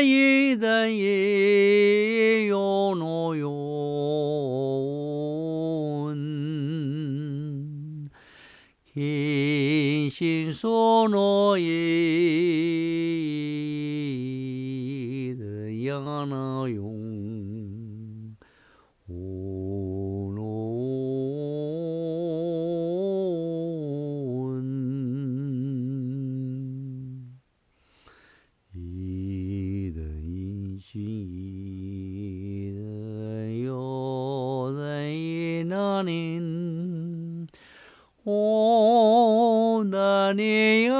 いだい世のよん謹慎そのいでやなよん시대여대나는오다니여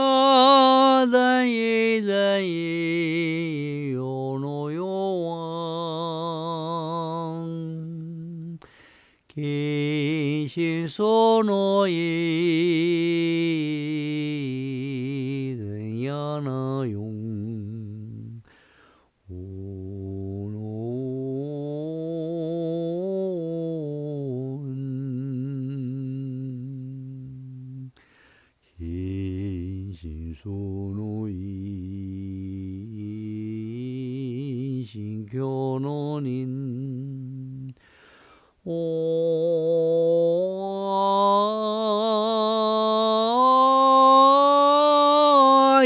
다이다이요노요왕기신소노이心所怒，意心窍弄，心我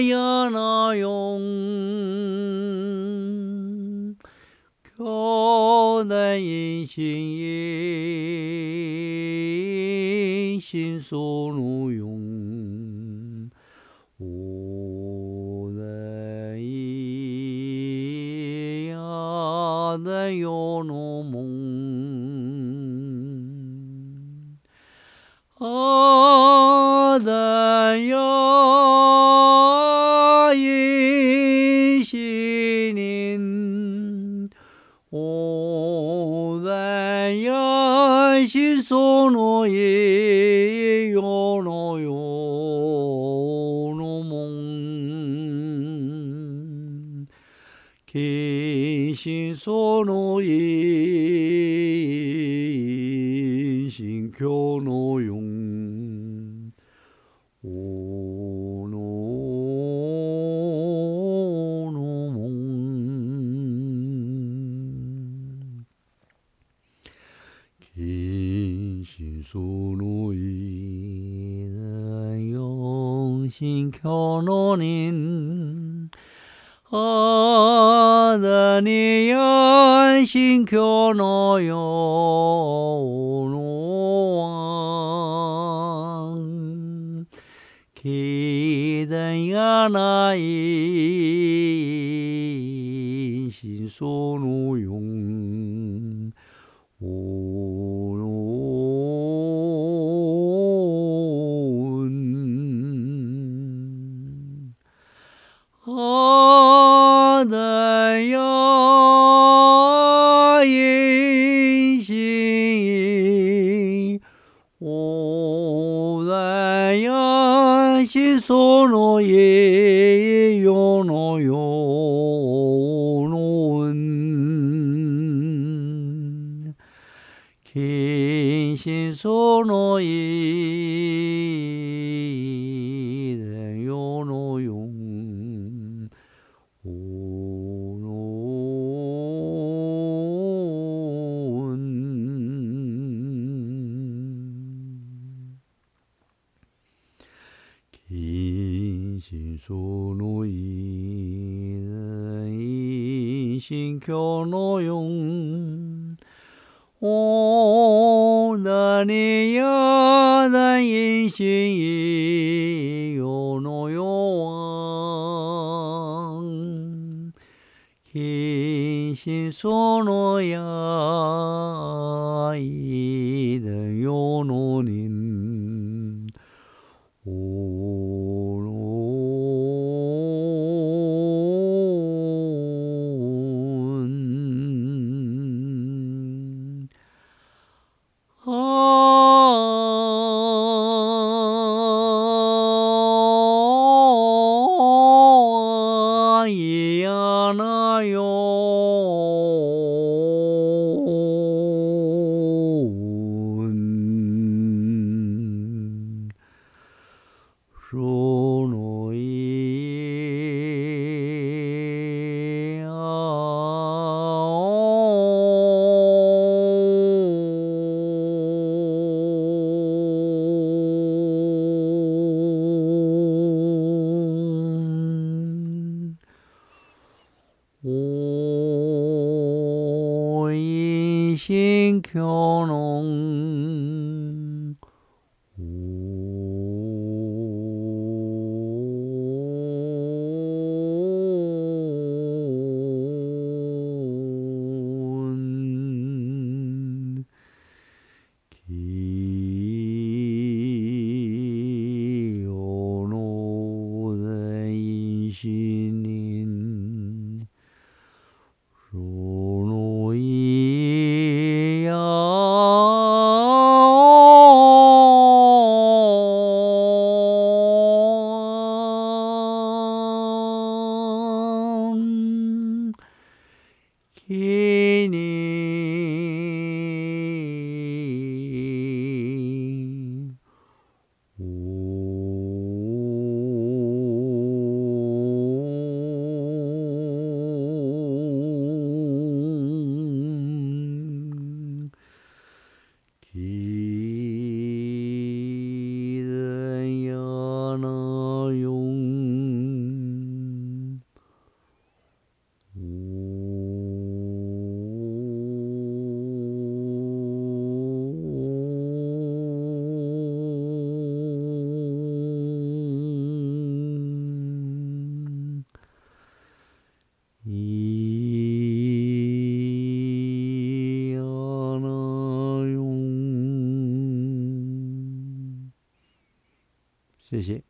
呀那用，口难言，心意心所怒用。んやしそのえよのよのもん。きしそのえ一心索奴一人用心求诺人，阿惹你一心求诺哟路往，一人呀那一心索奴用无。阿难呀，引信，阿难呀，心锁诺耶，永诺永伦，心心锁诺耶。一心その一一心教の四おだにやだ一心一用の四一心そのやいだよの Ooh. 신교농 신인 로ひに谢谢。